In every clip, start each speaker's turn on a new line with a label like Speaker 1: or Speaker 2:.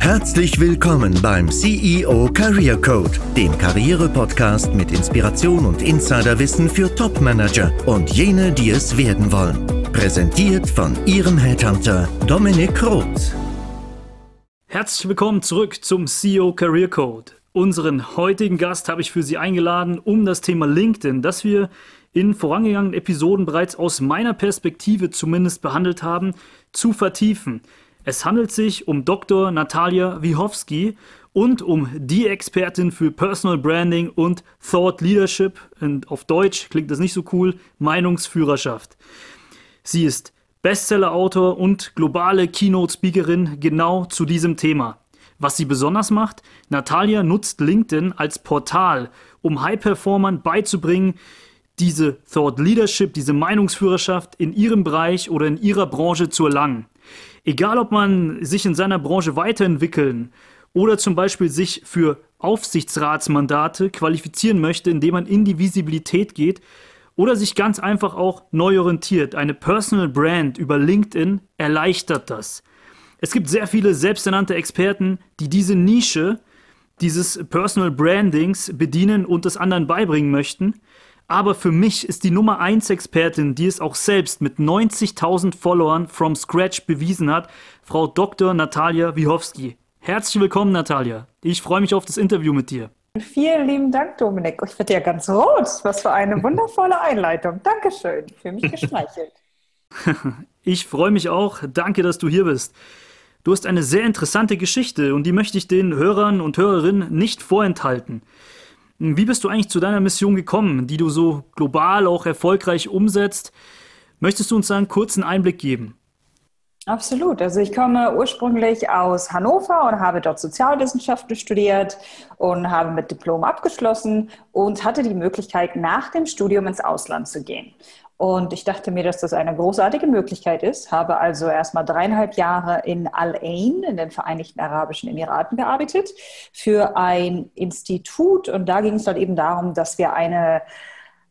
Speaker 1: Herzlich willkommen beim CEO Career Code, dem Karriere-Podcast mit Inspiration und Insiderwissen für Top-Manager und jene, die es werden wollen. Präsentiert von Ihrem Headhunter Dominik Roth.
Speaker 2: Herzlich willkommen zurück zum CEO Career Code. Unseren heutigen Gast habe ich für Sie eingeladen, um das Thema LinkedIn, das wir in vorangegangenen Episoden bereits aus meiner Perspektive zumindest behandelt haben, zu vertiefen. Es handelt sich um Dr. Natalia Wichowski und um die Expertin für Personal Branding und Thought Leadership. Und auf Deutsch klingt das nicht so cool, Meinungsführerschaft. Sie ist Bestseller-Autor und globale Keynote-Speakerin genau zu diesem Thema. Was sie besonders macht, Natalia nutzt LinkedIn als Portal, um High-Performern beizubringen, diese Thought Leadership, diese Meinungsführerschaft in ihrem Bereich oder in ihrer Branche zu erlangen. Egal, ob man sich in seiner Branche weiterentwickeln oder zum Beispiel sich für Aufsichtsratsmandate qualifizieren möchte, indem man in die Visibilität geht oder sich ganz einfach auch neu orientiert. Eine Personal Brand über LinkedIn erleichtert das. Es gibt sehr viele selbsternannte Experten, die diese Nische dieses Personal Brandings bedienen und es anderen beibringen möchten. Aber für mich ist die Nummer 1 Expertin, die es auch selbst mit 90.000 Followern from scratch bewiesen hat, Frau Dr. Natalia Wichowski. Herzlich willkommen, Natalia. Ich freue mich auf das Interview mit dir.
Speaker 3: Vielen lieben Dank, Dominik. Ich werde ja ganz rot. Was für eine wundervolle Einleitung. Dankeschön. Fühle mich geschmeichelt.
Speaker 2: ich freue mich auch. Danke, dass du hier bist. Du hast eine sehr interessante Geschichte und die möchte ich den Hörern und Hörerinnen nicht vorenthalten. Wie bist du eigentlich zu deiner Mission gekommen, die du so global auch erfolgreich umsetzt? Möchtest du uns einen kurzen Einblick geben?
Speaker 3: Absolut. Also ich komme ursprünglich aus Hannover und habe dort Sozialwissenschaften studiert und habe mit Diplom abgeschlossen und hatte die Möglichkeit, nach dem Studium ins Ausland zu gehen. Und ich dachte mir, dass das eine großartige Möglichkeit ist, habe also erstmal dreieinhalb Jahre in Al-Ain in den Vereinigten Arabischen Emiraten gearbeitet für ein Institut. Und da ging es dann eben darum, dass wir eine,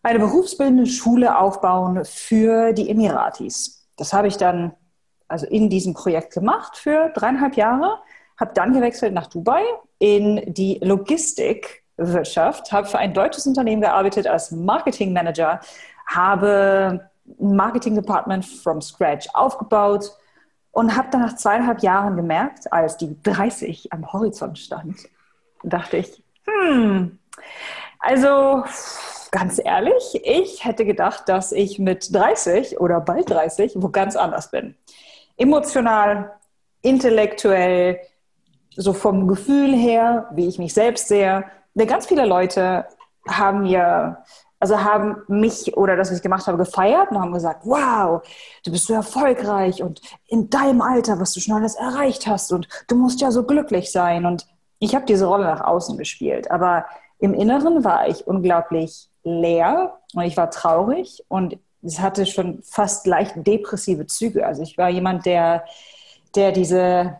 Speaker 3: eine berufsbildende Schule aufbauen für die Emiratis. Das habe ich dann also in diesem Projekt gemacht für dreieinhalb Jahre, habe dann gewechselt nach Dubai in die Logistikwirtschaft, habe für ein deutsches Unternehmen gearbeitet als Marketing Manager habe ein Marketing-Department from scratch aufgebaut und habe dann nach zweieinhalb Jahren gemerkt, als die 30 am Horizont stand, dachte ich, hm, also ganz ehrlich, ich hätte gedacht, dass ich mit 30 oder bald 30 wo ganz anders bin. Emotional, intellektuell, so vom Gefühl her, wie ich mich selbst sehe. Ganz viele Leute haben mir also haben mich oder das, was ich gemacht habe, gefeiert und haben gesagt, wow, du bist so erfolgreich und in deinem Alter, was du schon alles erreicht hast und du musst ja so glücklich sein. Und ich habe diese Rolle nach außen gespielt, aber im Inneren war ich unglaublich leer und ich war traurig und es hatte schon fast leicht depressive Züge. Also ich war jemand, der, der diese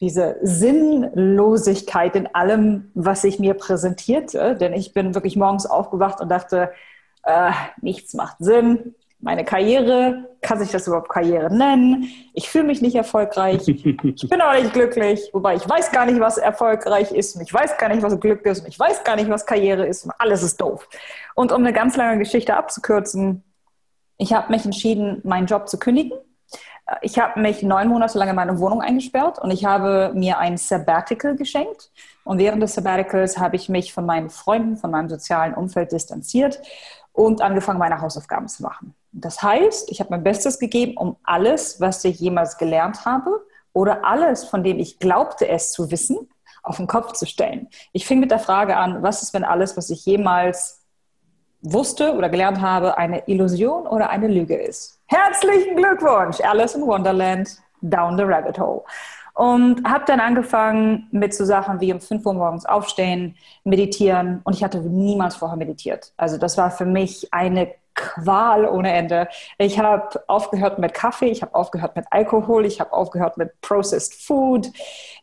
Speaker 3: diese Sinnlosigkeit in allem, was ich mir präsentierte. Denn ich bin wirklich morgens aufgewacht und dachte, äh, nichts macht Sinn. Meine Karriere, kann sich das überhaupt Karriere nennen? Ich fühle mich nicht erfolgreich. Ich bin auch nicht glücklich. Wobei ich weiß gar nicht, was erfolgreich ist. Und ich weiß gar nicht, was Glück ist. Und ich weiß gar nicht, was Karriere ist. Und alles ist doof. Und um eine ganz lange Geschichte abzukürzen, ich habe mich entschieden, meinen Job zu kündigen ich habe mich neun Monate lang in meine Wohnung eingesperrt und ich habe mir ein Sabbatical geschenkt. Und während des Sabbaticals habe ich mich von meinen Freunden, von meinem sozialen Umfeld distanziert und angefangen, meine Hausaufgaben zu machen. Das heißt, ich habe mein Bestes gegeben, um alles, was ich jemals gelernt habe oder alles, von dem ich glaubte, es zu wissen, auf den Kopf zu stellen. Ich fing mit der Frage an, was ist, wenn alles, was ich jemals wusste oder gelernt habe, eine Illusion oder eine Lüge ist? Herzlichen Glückwunsch, Alice in Wonderland, Down the Rabbit Hole. Und habe dann angefangen mit so Sachen wie um 5 Uhr morgens aufstehen, meditieren. Und ich hatte niemals vorher meditiert. Also das war für mich eine Qual ohne Ende. Ich habe aufgehört mit Kaffee, ich habe aufgehört mit Alkohol, ich habe aufgehört mit Processed Food.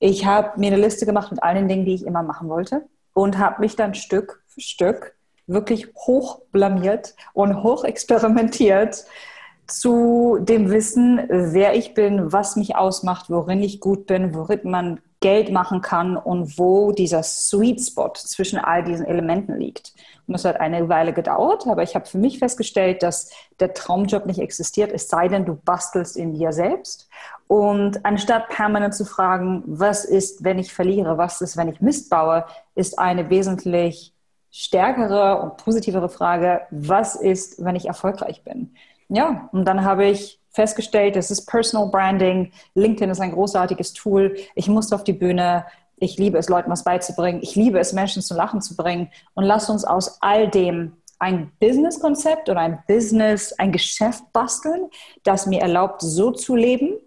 Speaker 3: Ich habe mir eine Liste gemacht mit allen Dingen, die ich immer machen wollte und habe mich dann Stück für Stück wirklich hoch blamiert und hoch experimentiert zu dem Wissen, wer ich bin, was mich ausmacht, worin ich gut bin, worin man Geld machen kann und wo dieser Sweet Spot zwischen all diesen Elementen liegt. Und das hat eine Weile gedauert, aber ich habe für mich festgestellt, dass der Traumjob nicht existiert, es sei denn, du bastelst in dir selbst. Und anstatt permanent zu fragen, was ist, wenn ich verliere, was ist, wenn ich Mist baue, ist eine wesentlich stärkere und positivere Frage, was ist, wenn ich erfolgreich bin? Ja, und dann habe ich festgestellt, es ist Personal Branding. LinkedIn ist ein großartiges Tool. Ich musste auf die Bühne. Ich liebe es, Leuten was beizubringen. Ich liebe es, Menschen zum Lachen zu bringen. Und lass uns aus all dem ein Business-Konzept oder ein Business, ein Geschäft basteln, das mir erlaubt, so zu leben,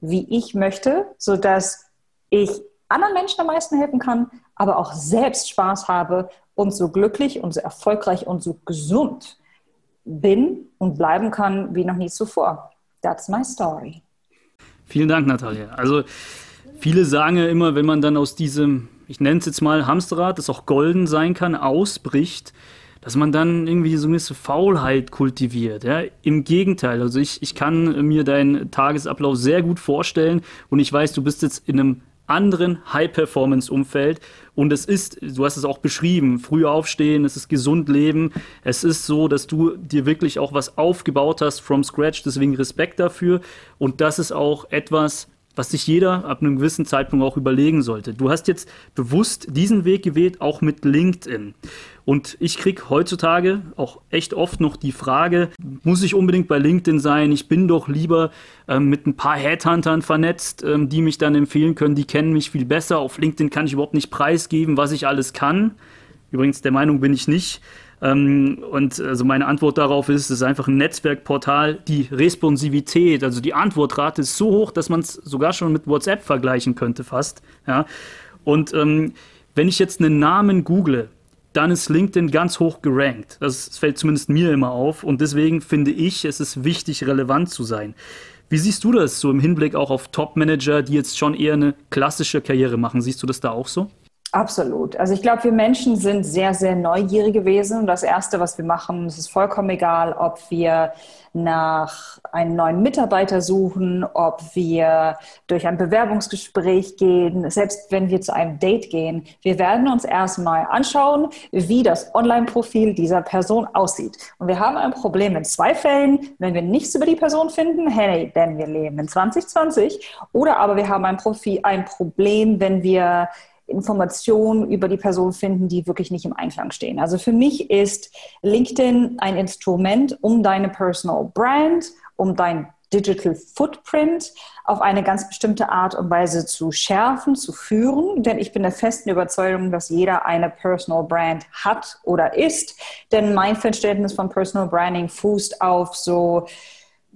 Speaker 3: wie ich möchte, sodass ich anderen Menschen am meisten helfen kann, aber auch selbst Spaß habe und so glücklich und so erfolgreich und so gesund bin und bleiben kann wie noch nie zuvor. That's my story.
Speaker 2: Vielen Dank, Natalia. Also viele sagen ja immer, wenn man dann aus diesem, ich nenne es jetzt mal Hamsterrad, das auch golden sein kann, ausbricht, dass man dann irgendwie so eine gewisse Faulheit kultiviert. Ja? Im Gegenteil, also ich, ich kann mir deinen Tagesablauf sehr gut vorstellen und ich weiß, du bist jetzt in einem anderen High-Performance-Umfeld. Und es ist, du hast es auch beschrieben, früh aufstehen, es ist gesund leben. Es ist so, dass du dir wirklich auch was aufgebaut hast from scratch. Deswegen Respekt dafür. Und das ist auch etwas, was sich jeder ab einem gewissen Zeitpunkt auch überlegen sollte. Du hast jetzt bewusst diesen Weg gewählt, auch mit LinkedIn. Und ich kriege heutzutage auch echt oft noch die Frage, muss ich unbedingt bei LinkedIn sein? Ich bin doch lieber ähm, mit ein paar Headhuntern vernetzt, ähm, die mich dann empfehlen können, die kennen mich viel besser. Auf LinkedIn kann ich überhaupt nicht preisgeben, was ich alles kann. Übrigens, der Meinung bin ich nicht. Ähm, und also meine Antwort darauf ist, es ist einfach ein Netzwerkportal. Die Responsivität, also die Antwortrate ist so hoch, dass man es sogar schon mit WhatsApp vergleichen könnte fast. Ja? Und ähm, wenn ich jetzt einen Namen google, dann ist LinkedIn ganz hoch gerankt. Das fällt zumindest mir immer auf. Und deswegen finde ich, es ist wichtig, relevant zu sein. Wie siehst du das so im Hinblick auch auf Top-Manager, die jetzt schon eher eine klassische Karriere machen? Siehst du das da auch so?
Speaker 3: Absolut. Also ich glaube, wir Menschen sind sehr, sehr neugierige Wesen. Und das Erste, was wir machen, es ist vollkommen egal, ob wir nach einem neuen Mitarbeiter suchen, ob wir durch ein Bewerbungsgespräch gehen, selbst wenn wir zu einem Date gehen. Wir werden uns erstmal anschauen, wie das Online-Profil dieser Person aussieht. Und wir haben ein Problem in zwei Fällen, wenn wir nichts über die Person finden, hey, denn wir leben in 2020, oder aber wir haben ein, Profil, ein Problem, wenn wir Informationen über die Person finden, die wirklich nicht im Einklang stehen. Also für mich ist LinkedIn ein Instrument, um deine Personal Brand, um dein Digital Footprint auf eine ganz bestimmte Art und Weise zu schärfen, zu führen. Denn ich bin der festen Überzeugung, dass jeder eine Personal Brand hat oder ist. Denn mein Verständnis von Personal Branding fußt auf so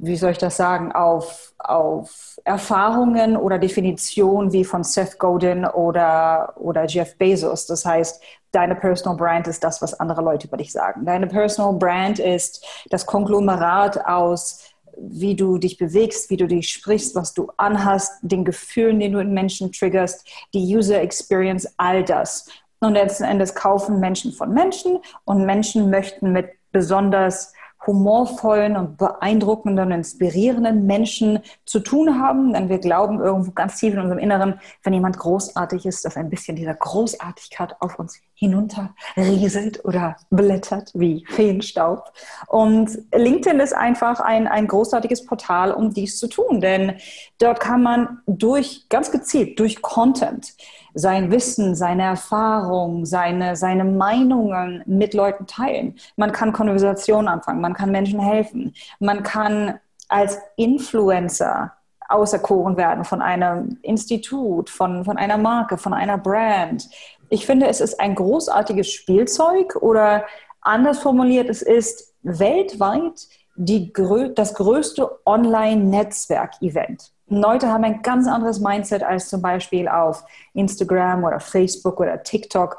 Speaker 3: wie soll ich das sagen, auf, auf Erfahrungen oder Definitionen wie von Seth Godin oder, oder Jeff Bezos. Das heißt, deine Personal Brand ist das, was andere Leute über dich sagen. Deine Personal Brand ist das Konglomerat aus wie du dich bewegst, wie du dich sprichst, was du anhast, den Gefühlen, den du in Menschen triggerst, die User Experience, all das. Und letzten Endes kaufen Menschen von Menschen und Menschen möchten mit besonders humorvollen und beeindruckenden und inspirierenden Menschen zu tun haben, denn wir glauben irgendwo ganz tief in unserem Inneren, wenn jemand großartig ist, dass ein bisschen dieser Großartigkeit auf uns hinunterrieselt oder blättert wie Feenstaub. Und LinkedIn ist einfach ein, ein großartiges Portal, um dies zu tun, denn dort kann man durch, ganz gezielt, durch Content sein Wissen, seine Erfahrung, seine, seine Meinungen mit Leuten teilen. Man kann Konversationen anfangen, man kann Menschen helfen, man kann als Influencer auserkoren werden von einem Institut, von, von einer Marke, von einer Brand. Ich finde, es ist ein großartiges Spielzeug oder anders formuliert, es ist weltweit die, das größte Online-Netzwerk-Event. Leute haben ein ganz anderes Mindset als zum Beispiel auf Instagram oder Facebook oder TikTok.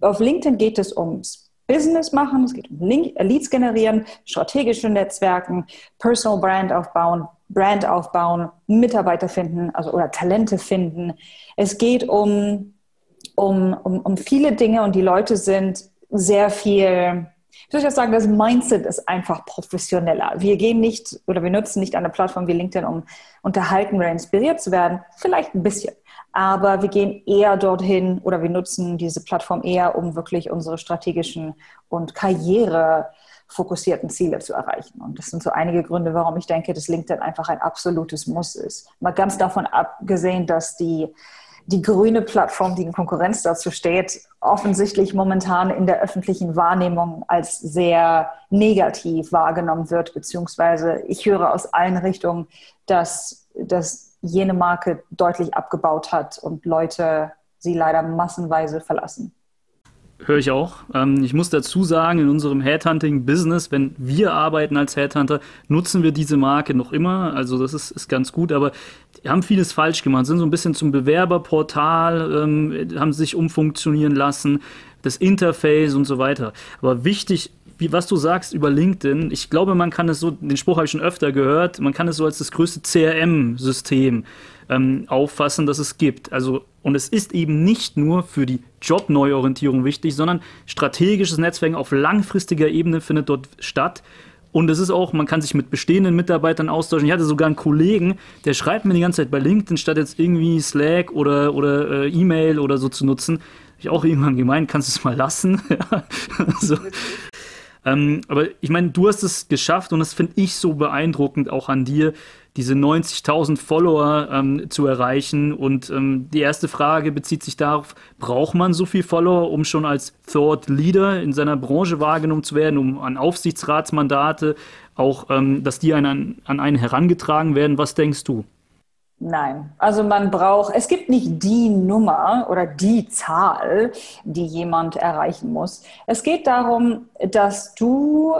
Speaker 3: Auf LinkedIn geht es ums Business machen, es geht um Leads generieren, strategische Netzwerken, Personal Brand aufbauen, Brand aufbauen, Mitarbeiter finden, also oder Talente finden. Es geht um, um, um, um viele Dinge und die Leute sind sehr viel ich würde sagen, das Mindset ist einfach professioneller. Wir gehen nicht oder wir nutzen nicht eine Plattform wie LinkedIn, um unterhalten oder inspiriert zu werden. Vielleicht ein bisschen. Aber wir gehen eher dorthin oder wir nutzen diese Plattform eher, um wirklich unsere strategischen und karrierefokussierten Ziele zu erreichen. Und das sind so einige Gründe, warum ich denke, dass LinkedIn einfach ein absolutes Muss ist. Mal ganz davon abgesehen, dass die die grüne Plattform, die in Konkurrenz dazu steht, offensichtlich momentan in der öffentlichen Wahrnehmung als sehr negativ wahrgenommen wird, beziehungsweise ich höre aus allen Richtungen, dass, dass jene Marke deutlich abgebaut hat und Leute sie leider massenweise verlassen.
Speaker 2: Höre ich auch. Ähm, ich muss dazu sagen, in unserem Headhunting-Business, wenn wir arbeiten als Headhunter, nutzen wir diese Marke noch immer. Also das ist, ist ganz gut, aber die haben vieles falsch gemacht, sind so ein bisschen zum Bewerberportal, ähm, haben sich umfunktionieren lassen, das Interface und so weiter. Aber wichtig, wie, was du sagst über LinkedIn, ich glaube, man kann es so, den Spruch habe ich schon öfter gehört, man kann es so als das größte CRM-System ähm, auffassen, das es gibt. Also, und es ist eben nicht nur für die Jobneuorientierung wichtig, sondern strategisches Netzwerken auf langfristiger Ebene findet dort statt. Und es ist auch, man kann sich mit bestehenden Mitarbeitern austauschen. Ich hatte sogar einen Kollegen, der schreibt mir die ganze Zeit bei LinkedIn, statt jetzt irgendwie Slack oder, oder äh, E-Mail oder so zu nutzen. Habe ich auch irgendwann gemeint, kannst du es mal lassen. so. ähm, aber ich meine, du hast es geschafft und das finde ich so beeindruckend auch an dir, diese 90.000 Follower ähm, zu erreichen. Und ähm, die erste Frage bezieht sich darauf, braucht man so viel Follower, um schon als Thought Leader in seiner Branche wahrgenommen zu werden, um an Aufsichtsratsmandate auch, ähm, dass die an, an einen herangetragen werden? Was denkst du?
Speaker 3: Nein, also man braucht, es gibt nicht die Nummer oder die Zahl, die jemand erreichen muss. Es geht darum, dass du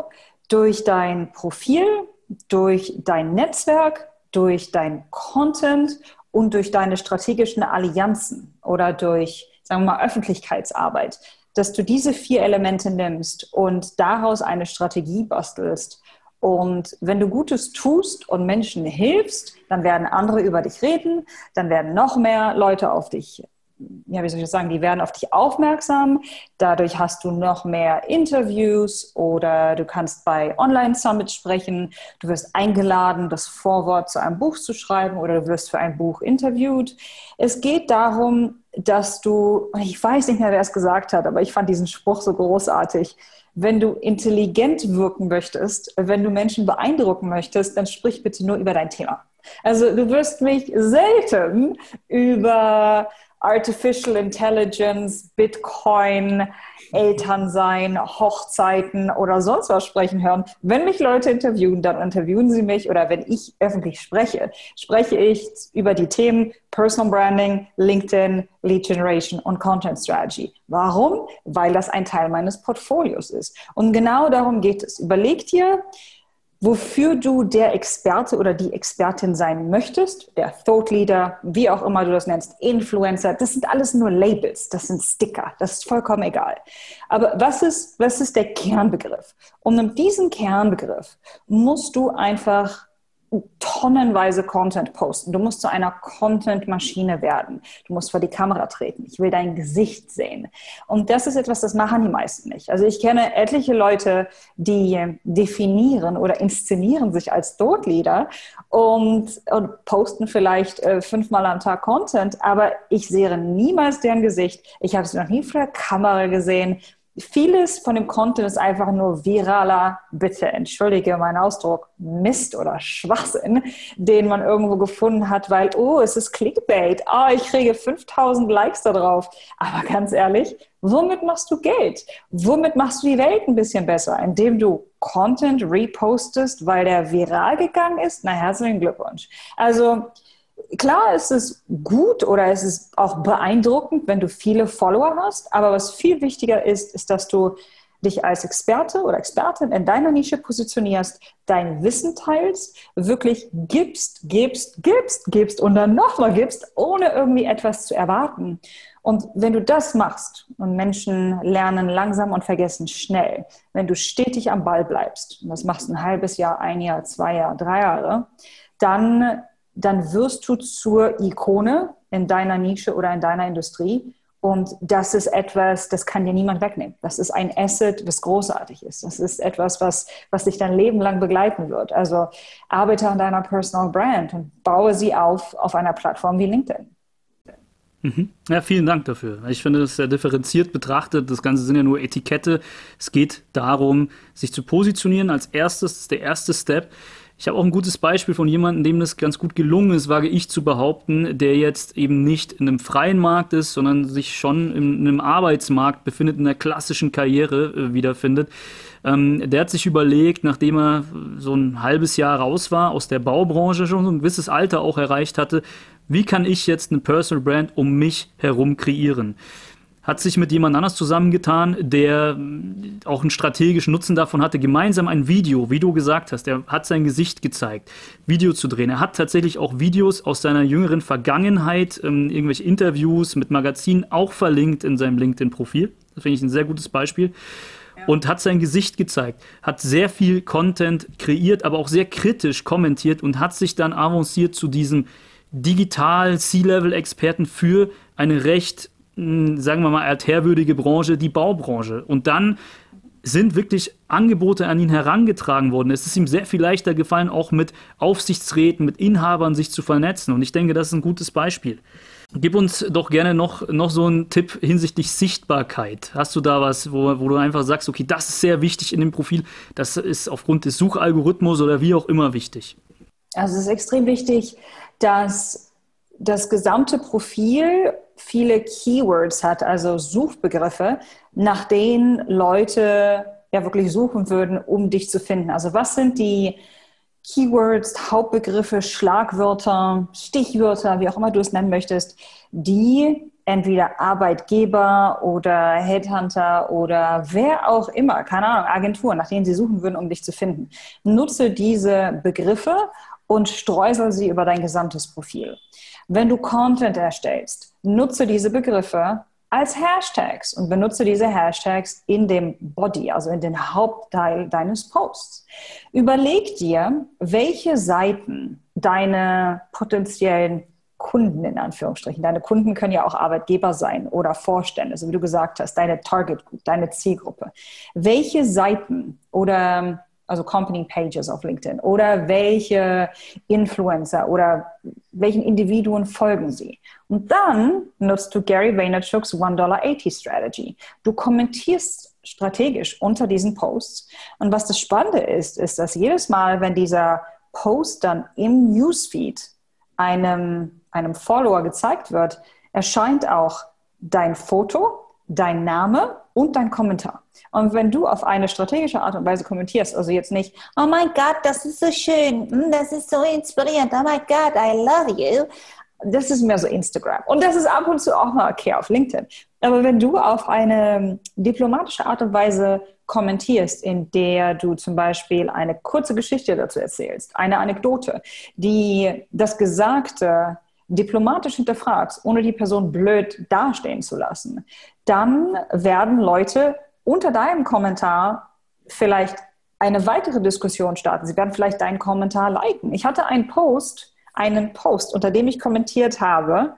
Speaker 3: durch dein Profil, durch dein Netzwerk, durch dein Content und durch deine strategischen Allianzen oder durch, sagen wir mal, Öffentlichkeitsarbeit, dass du diese vier Elemente nimmst und daraus eine Strategie bastelst. Und wenn du Gutes tust und Menschen hilfst, dann werden andere über dich reden, dann werden noch mehr Leute auf dich ja, wie soll ich das sagen, die werden auf dich aufmerksam. Dadurch hast du noch mehr Interviews oder du kannst bei Online-Summits sprechen. Du wirst eingeladen, das Vorwort zu einem Buch zu schreiben oder du wirst für ein Buch interviewt. Es geht darum, dass du, ich weiß nicht mehr, wer es gesagt hat, aber ich fand diesen Spruch so großartig. Wenn du intelligent wirken möchtest, wenn du Menschen beeindrucken möchtest, dann sprich bitte nur über dein Thema. Also du wirst mich selten über Artificial Intelligence, Bitcoin, Elternsein, Hochzeiten oder sonst was sprechen hören. Wenn mich Leute interviewen, dann interviewen sie mich oder wenn ich öffentlich spreche, spreche ich über die Themen Personal Branding, LinkedIn, Lead Generation und Content Strategy. Warum? Weil das ein Teil meines Portfolios ist. Und genau darum geht es. Überleg dir, wofür du der Experte oder die Expertin sein möchtest, der Thought Leader, wie auch immer du das nennst, Influencer, das sind alles nur Labels, das sind Sticker, das ist vollkommen egal. Aber was ist, was ist der Kernbegriff? Und um diesen Kernbegriff musst du einfach tonnenweise Content posten. Du musst zu einer Content-Maschine werden. Du musst vor die Kamera treten. Ich will dein Gesicht sehen. Und das ist etwas, das machen die meisten nicht. Also ich kenne etliche Leute, die definieren oder inszenieren sich als Dotleader und, und posten vielleicht äh, fünfmal am Tag Content, aber ich sehe niemals deren Gesicht. Ich habe sie noch nie vor der Kamera gesehen vieles von dem Content ist einfach nur viraler, bitte entschuldige meinen Ausdruck, Mist oder Schwachsinn, den man irgendwo gefunden hat, weil, oh, es ist Clickbait, oh, ich kriege 5000 Likes da drauf. Aber ganz ehrlich, womit machst du Geld? Womit machst du die Welt ein bisschen besser? Indem du Content repostest, weil der viral gegangen ist? Na, herzlichen Glückwunsch. Also, klar ist es gut oder es ist auch beeindruckend, wenn du viele Follower hast, aber was viel wichtiger ist, ist, dass du dich als Experte oder Expertin in deiner Nische positionierst, dein Wissen teilst, wirklich gibst, gibst, gibst, gibst und dann nochmal gibst, ohne irgendwie etwas zu erwarten. Und wenn du das machst und Menschen lernen langsam und vergessen schnell, wenn du stetig am Ball bleibst, und das machst ein halbes Jahr, ein Jahr, zwei Jahre, drei Jahre, dann dann wirst du zur Ikone in deiner Nische oder in deiner Industrie Und das ist etwas, das kann dir niemand wegnehmen. Das ist ein Asset, was großartig ist. Das ist etwas, was, was dich dein Leben lang begleiten wird. Also arbeite an deiner Personal Brand und baue sie auf auf einer Plattform wie LinkedIn.
Speaker 2: Mhm. Ja, vielen Dank dafür. Ich finde das sehr differenziert betrachtet. Das Ganze sind ja nur Etikette. Es geht darum, sich zu positionieren als erstes, das der erste Step. Ich habe auch ein gutes Beispiel von jemandem, dem das ganz gut gelungen ist, wage ich zu behaupten, der jetzt eben nicht in einem freien Markt ist, sondern sich schon in einem Arbeitsmarkt befindet, in der klassischen Karriere äh, wiederfindet. Ähm, der hat sich überlegt, nachdem er so ein halbes Jahr raus war aus der Baubranche, schon so ein gewisses Alter auch erreicht hatte, wie kann ich jetzt eine Personal Brand um mich herum kreieren? Hat sich mit jemand anders zusammengetan, der mm, auch einen strategischen Nutzen davon hatte, gemeinsam ein Video, wie du gesagt hast, er hat sein Gesicht gezeigt, Video zu drehen. Er hat tatsächlich auch Videos aus seiner jüngeren Vergangenheit, ähm, irgendwelche Interviews mit Magazinen auch verlinkt in seinem LinkedIn-Profil. Das finde ich ein sehr gutes Beispiel und hat sein Gesicht gezeigt, hat sehr viel Content kreiert, aber auch sehr kritisch kommentiert und hat sich dann avanciert zu diesem digital C-Level-Experten für eine recht, sagen wir mal, altherwürdige Branche, die Baubranche. Und dann sind wirklich Angebote an ihn herangetragen worden. Es ist ihm sehr viel leichter gefallen, auch mit Aufsichtsräten, mit Inhabern sich zu vernetzen. Und ich denke, das ist ein gutes Beispiel. Gib uns doch gerne noch, noch so einen Tipp hinsichtlich Sichtbarkeit. Hast du da was, wo, wo du einfach sagst, okay, das ist sehr wichtig in dem Profil, das ist aufgrund des Suchalgorithmus oder wie auch immer wichtig?
Speaker 3: Also es ist extrem wichtig, dass das gesamte Profil viele Keywords hat, also Suchbegriffe, nach denen Leute ja wirklich suchen würden, um dich zu finden. Also was sind die Keywords, Hauptbegriffe, Schlagwörter, Stichwörter, wie auch immer du es nennen möchtest, die entweder Arbeitgeber oder Headhunter oder wer auch immer, keine Ahnung, Agenturen, nach denen sie suchen würden, um dich zu finden. Nutze diese Begriffe und streusel sie über dein gesamtes Profil. Wenn du Content erstellst, nutze diese Begriffe als Hashtags und benutze diese Hashtags in dem Body, also in den Hauptteil deines Posts. Überleg dir, welche Seiten deine potenziellen Kunden in Anführungsstrichen. Deine Kunden können ja auch Arbeitgeber sein oder Vorstände, so wie du gesagt hast, deine Target Group, deine Zielgruppe. Welche Seiten oder also Company Pages auf LinkedIn oder welche Influencer oder welchen Individuen folgen sie. Und dann nutzt du Gary Vaynerchuk's $1.80 Strategy. Du kommentierst strategisch unter diesen Posts. Und was das Spannende ist, ist, dass jedes Mal, wenn dieser Post dann im Newsfeed einem, einem Follower gezeigt wird, erscheint auch dein Foto, dein Name und dein Kommentar. Und wenn du auf eine strategische Art und Weise kommentierst, also jetzt nicht, oh mein Gott, das ist so schön, hm, das ist so inspirierend, oh mein Gott, I love you, das ist mehr so Instagram. Und das ist ab und zu auch mal okay auf LinkedIn. Aber wenn du auf eine diplomatische Art und Weise kommentierst, in der du zum Beispiel eine kurze Geschichte dazu erzählst, eine Anekdote, die das Gesagte diplomatisch hinterfragst, ohne die Person blöd dastehen zu lassen, dann werden Leute unter deinem Kommentar vielleicht eine weitere Diskussion starten. Sie werden vielleicht deinen Kommentar liken. Ich hatte einen Post, einen Post, unter dem ich kommentiert habe.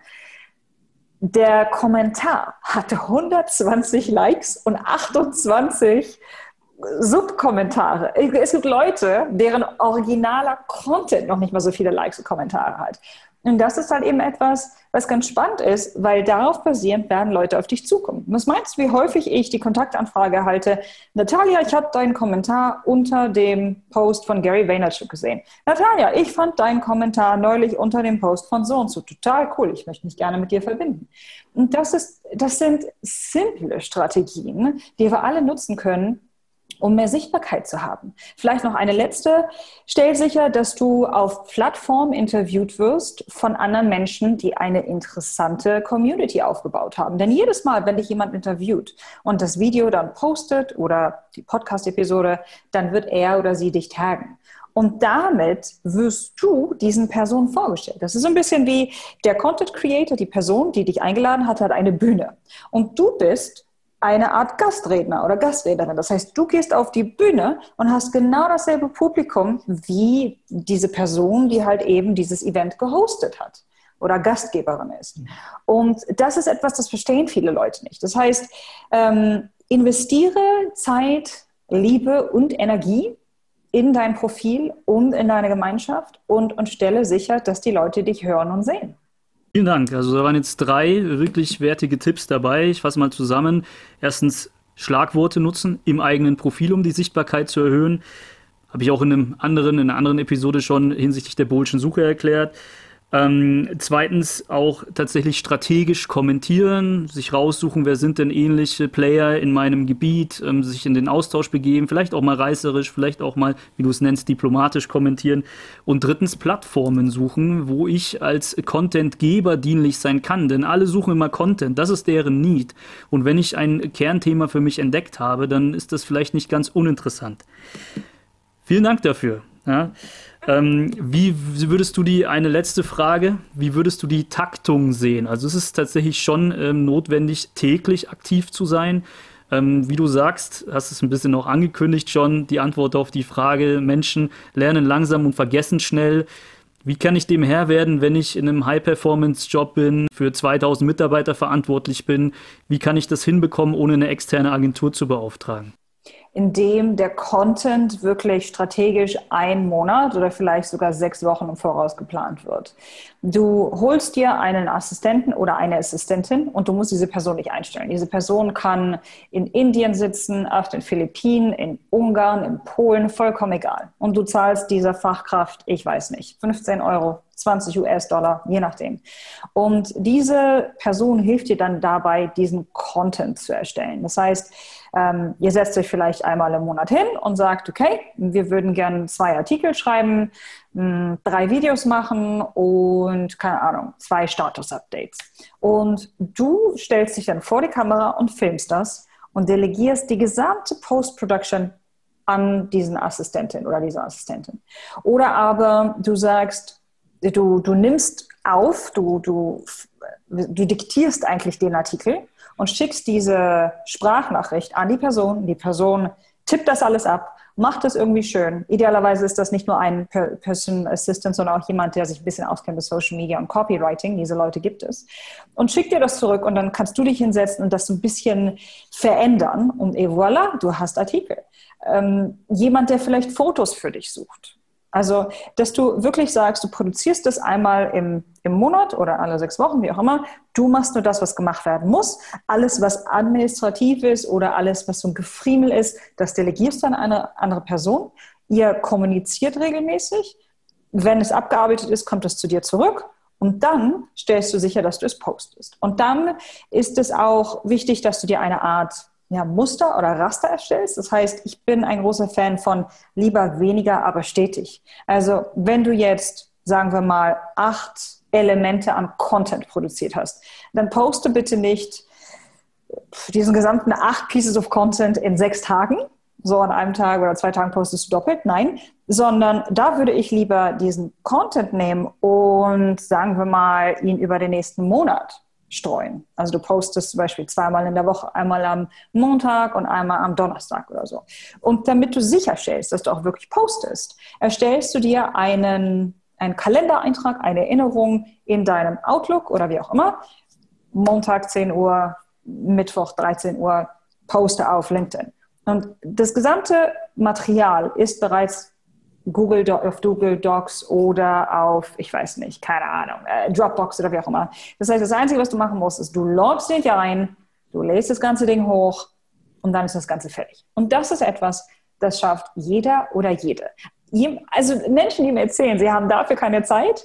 Speaker 3: Der Kommentar hatte 120 Likes und 28 Subkommentare. Es gibt Leute, deren originaler Content noch nicht mal so viele Likes und Kommentare hat. Und das ist halt eben etwas, was ganz spannend ist, weil darauf basierend werden Leute auf dich zukommen. Was meinst du, wie häufig ich die Kontaktanfrage erhalte? Natalia, ich habe deinen Kommentar unter dem Post von Gary Vaynerchuk gesehen. Natalia, ich fand deinen Kommentar neulich unter dem Post von so und so total cool. Ich möchte mich gerne mit dir verbinden. Und das ist, das sind simple Strategien, die wir alle nutzen können, um mehr Sichtbarkeit zu haben. Vielleicht noch eine letzte. Stell sicher, dass du auf Plattformen interviewt wirst von anderen Menschen, die eine interessante Community aufgebaut haben. Denn jedes Mal, wenn dich jemand interviewt und das Video dann postet oder die Podcast-Episode, dann wird er oder sie dich taggen. Und damit wirst du diesen Personen vorgestellt. Das ist so ein bisschen wie der Content Creator, die Person, die dich eingeladen hat, hat eine Bühne. Und du bist eine Art Gastredner oder Gastrednerin. Das heißt, du gehst auf die Bühne und hast genau dasselbe Publikum wie diese Person, die halt eben dieses Event gehostet hat. oder Gastgeberin ist. Und das ist etwas, das verstehen viele Leute nicht. Das heißt, ähm, investiere Zeit, Liebe und Energie in dein Profil und in deine Gemeinschaft und, und stelle sicher, dass die Leute dich hören und sehen.
Speaker 2: Vielen Dank. Also da waren jetzt drei wirklich wertige Tipps dabei. Ich fasse mal zusammen. Erstens Schlagworte nutzen im eigenen Profil, um die Sichtbarkeit zu erhöhen. Habe ich auch in einem anderen, in einer anderen Episode schon hinsichtlich der Boolschen Suche erklärt. Ähm, zweitens auch tatsächlich strategisch kommentieren, sich raussuchen, wer sind denn ähnliche Player in meinem Gebiet, ähm, sich in den Austausch begeben, vielleicht auch mal reißerisch, vielleicht auch mal, wie du es nennst, diplomatisch kommentieren. Und drittens Plattformen suchen, wo ich als Contentgeber dienlich sein kann, denn alle suchen immer Content, das ist deren Need. Und wenn ich ein Kernthema für mich entdeckt habe, dann ist das vielleicht nicht ganz uninteressant. Vielen Dank dafür. Ja. Ähm, wie würdest du die, eine letzte Frage, wie würdest du die Taktung sehen? Also es ist tatsächlich schon ähm, notwendig, täglich aktiv zu sein. Ähm, wie du sagst, hast es ein bisschen noch angekündigt schon, die Antwort auf die Frage, Menschen lernen langsam und vergessen schnell. Wie kann ich dem Herr werden, wenn ich in einem High-Performance-Job bin, für 2000 Mitarbeiter verantwortlich bin? Wie kann ich das hinbekommen, ohne eine externe Agentur zu beauftragen?
Speaker 3: In dem der Content wirklich strategisch einen Monat oder vielleicht sogar sechs Wochen im Voraus geplant wird. Du holst dir einen Assistenten oder eine Assistentin und du musst diese Person nicht einstellen. Diese Person kann in Indien sitzen, auf den Philippinen, in Ungarn, in Polen, vollkommen egal. Und du zahlst dieser Fachkraft, ich weiß nicht, 15 Euro, 20 US-Dollar, je nachdem. Und diese Person hilft dir dann dabei, diesen Content zu erstellen. Das heißt, ähm, ihr setzt euch vielleicht einmal im Monat hin und sagt, okay, wir würden gerne zwei Artikel schreiben, mh, drei Videos machen und keine Ahnung, zwei Status-Updates. Und du stellst dich dann vor die Kamera und filmst das und delegierst die gesamte Post-Production an diesen Assistentin oder diese Assistentin. Oder aber du sagst, du, du nimmst auf, du, du, du diktierst eigentlich den Artikel und schickst diese Sprachnachricht an die Person. Die Person tippt das alles ab, macht es irgendwie schön. Idealerweise ist das nicht nur ein Person Assistant, sondern auch jemand, der sich ein bisschen auskennt mit Social Media und Copywriting. Diese Leute gibt es. Und schickt dir das zurück und dann kannst du dich hinsetzen und das ein bisschen verändern. Und et voilà, du hast Artikel. Ähm, jemand, der vielleicht Fotos für dich sucht also, dass du wirklich sagst, du produzierst das einmal im, im Monat oder alle sechs Wochen, wie auch immer. Du machst nur das, was gemacht werden muss. Alles, was administrativ ist oder alles, was so ein Gefriemel ist, das delegierst du an eine andere Person. Ihr kommuniziert regelmäßig. Wenn es abgearbeitet ist, kommt es zu dir zurück. Und dann stellst du sicher, dass du es postest. Und dann ist es auch wichtig, dass du dir eine Art ja, Muster oder Raster erstellst. Das heißt, ich bin ein großer Fan von lieber weniger, aber stetig. Also wenn du jetzt, sagen wir mal, acht Elemente an Content produziert hast, dann poste bitte nicht diesen gesamten acht Pieces of Content in sechs Tagen, so an einem Tag oder zwei Tagen postest du doppelt, nein, sondern da würde ich lieber diesen Content nehmen und sagen wir mal ihn über den nächsten Monat streuen. Also du postest zum Beispiel zweimal in der Woche, einmal am Montag und einmal am Donnerstag oder so. Und damit du sicherstellst, dass du auch wirklich postest, erstellst du dir einen, einen Kalendereintrag, eine Erinnerung in deinem Outlook oder wie auch immer. Montag 10 Uhr, Mittwoch 13 Uhr, poste auf LinkedIn. Und das gesamte Material ist bereits Google, auf Google Docs oder auf, ich weiß nicht, keine Ahnung, äh, Dropbox oder wie auch immer. Das heißt, das Einzige, was du machen musst, ist, du loggst dich ein, du lädst das ganze Ding hoch und dann ist das Ganze fertig. Und das ist etwas, das schafft jeder oder jede. Also Menschen, die mir erzählen, sie haben dafür keine Zeit,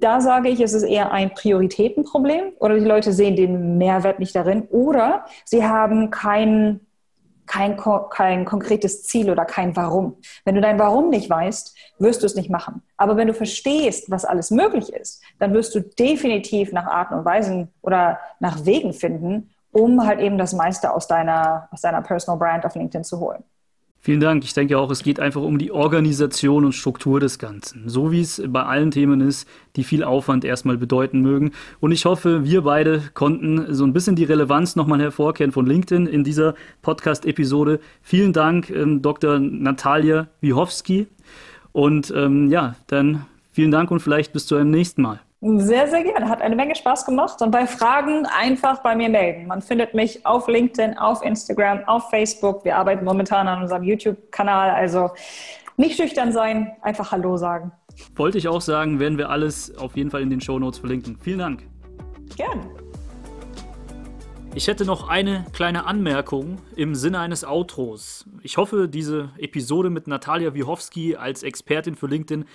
Speaker 3: da sage ich, es ist eher ein Prioritätenproblem oder die Leute sehen den Mehrwert nicht darin oder sie haben keinen kein, kein konkretes Ziel oder kein Warum. Wenn du dein Warum nicht weißt, wirst du es nicht machen. Aber wenn du verstehst, was alles möglich ist, dann wirst du definitiv nach Arten und Weisen oder nach Wegen finden, um halt eben das meiste aus deiner, aus deiner Personal Brand auf LinkedIn zu holen.
Speaker 2: Vielen Dank. Ich denke auch, es geht einfach um die Organisation und Struktur des Ganzen. So wie es bei allen Themen ist, die viel Aufwand erstmal bedeuten mögen. Und ich hoffe, wir beide konnten so ein bisschen die Relevanz nochmal hervorkehren von LinkedIn in dieser Podcast-Episode. Vielen Dank, ähm, Dr. Natalia Wiechowski. Und ähm, ja, dann vielen Dank und vielleicht bis zu einem nächsten Mal.
Speaker 3: Sehr, sehr gerne. Hat eine Menge Spaß gemacht. Und bei Fragen einfach bei mir melden. Man findet mich auf LinkedIn, auf Instagram, auf Facebook. Wir arbeiten momentan an unserem YouTube-Kanal. Also nicht schüchtern sein, einfach Hallo sagen.
Speaker 2: Wollte ich auch sagen, werden wir alles auf jeden Fall in den Show Notes verlinken. Vielen Dank.
Speaker 3: Gerne.
Speaker 2: Ich hätte noch eine kleine Anmerkung im Sinne eines Outros. Ich hoffe, diese Episode mit Natalia Wiechowski als Expertin für LinkedIn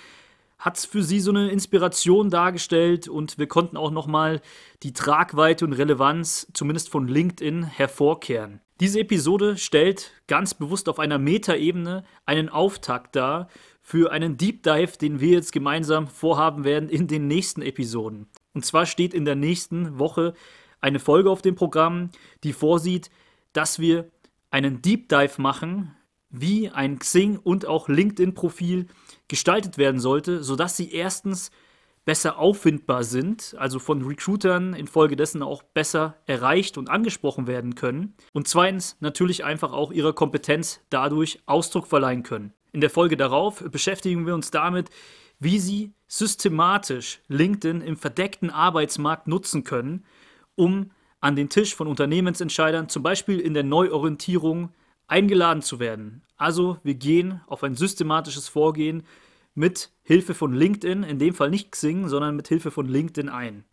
Speaker 2: hat für sie so eine Inspiration dargestellt und wir konnten auch nochmal die Tragweite und Relevanz, zumindest von LinkedIn, hervorkehren. Diese Episode stellt ganz bewusst auf einer Metaebene einen Auftakt dar für einen Deep Dive, den wir jetzt gemeinsam vorhaben werden in den nächsten Episoden. Und zwar steht in der nächsten Woche eine Folge auf dem Programm, die vorsieht, dass wir einen Deep Dive machen, wie ein Xing und auch LinkedIn-Profil gestaltet werden sollte, sodass sie erstens besser auffindbar sind, also von Recruitern infolgedessen auch besser erreicht und angesprochen werden können. Und zweitens natürlich einfach auch ihrer Kompetenz dadurch Ausdruck verleihen können. In der Folge darauf beschäftigen wir uns damit, wie sie systematisch LinkedIn im verdeckten Arbeitsmarkt nutzen können, um an den Tisch von Unternehmensentscheidern, zum Beispiel in der Neuorientierung, eingeladen zu werden. Also wir gehen auf ein systematisches Vorgehen mit Hilfe von LinkedIn, in dem Fall nicht Xing, sondern mit Hilfe von LinkedIn ein.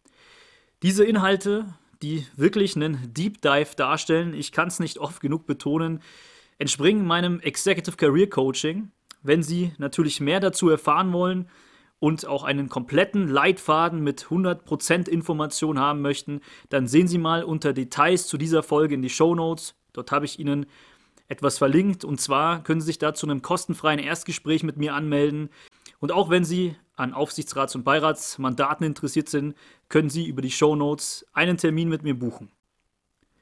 Speaker 2: Diese Inhalte, die wirklich einen Deep Dive darstellen, ich kann es nicht oft genug betonen, entspringen meinem Executive Career Coaching. Wenn Sie natürlich mehr dazu erfahren wollen, und auch einen kompletten Leitfaden mit 100% Information haben möchten, dann sehen Sie mal unter Details zu dieser Folge in die Show Notes. Dort habe ich Ihnen etwas verlinkt und zwar können Sie sich da zu einem kostenfreien Erstgespräch mit mir anmelden. Und auch wenn Sie an Aufsichtsrats- und Beiratsmandaten interessiert sind, können Sie über die Show Notes einen Termin mit mir buchen.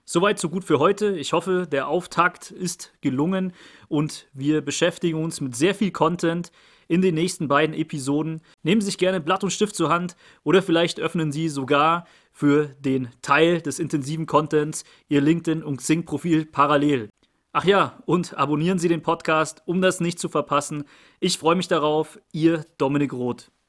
Speaker 2: Soweit so gut für heute. Ich hoffe, der Auftakt ist gelungen und wir beschäftigen uns mit sehr viel Content in den nächsten beiden Episoden. Nehmen Sie sich gerne Blatt und Stift zur Hand oder vielleicht öffnen Sie sogar für den Teil des intensiven Contents Ihr LinkedIn und Xing-Profil parallel. Ach ja, und abonnieren Sie den Podcast, um das nicht zu verpassen. Ich freue mich darauf. Ihr Dominik Roth.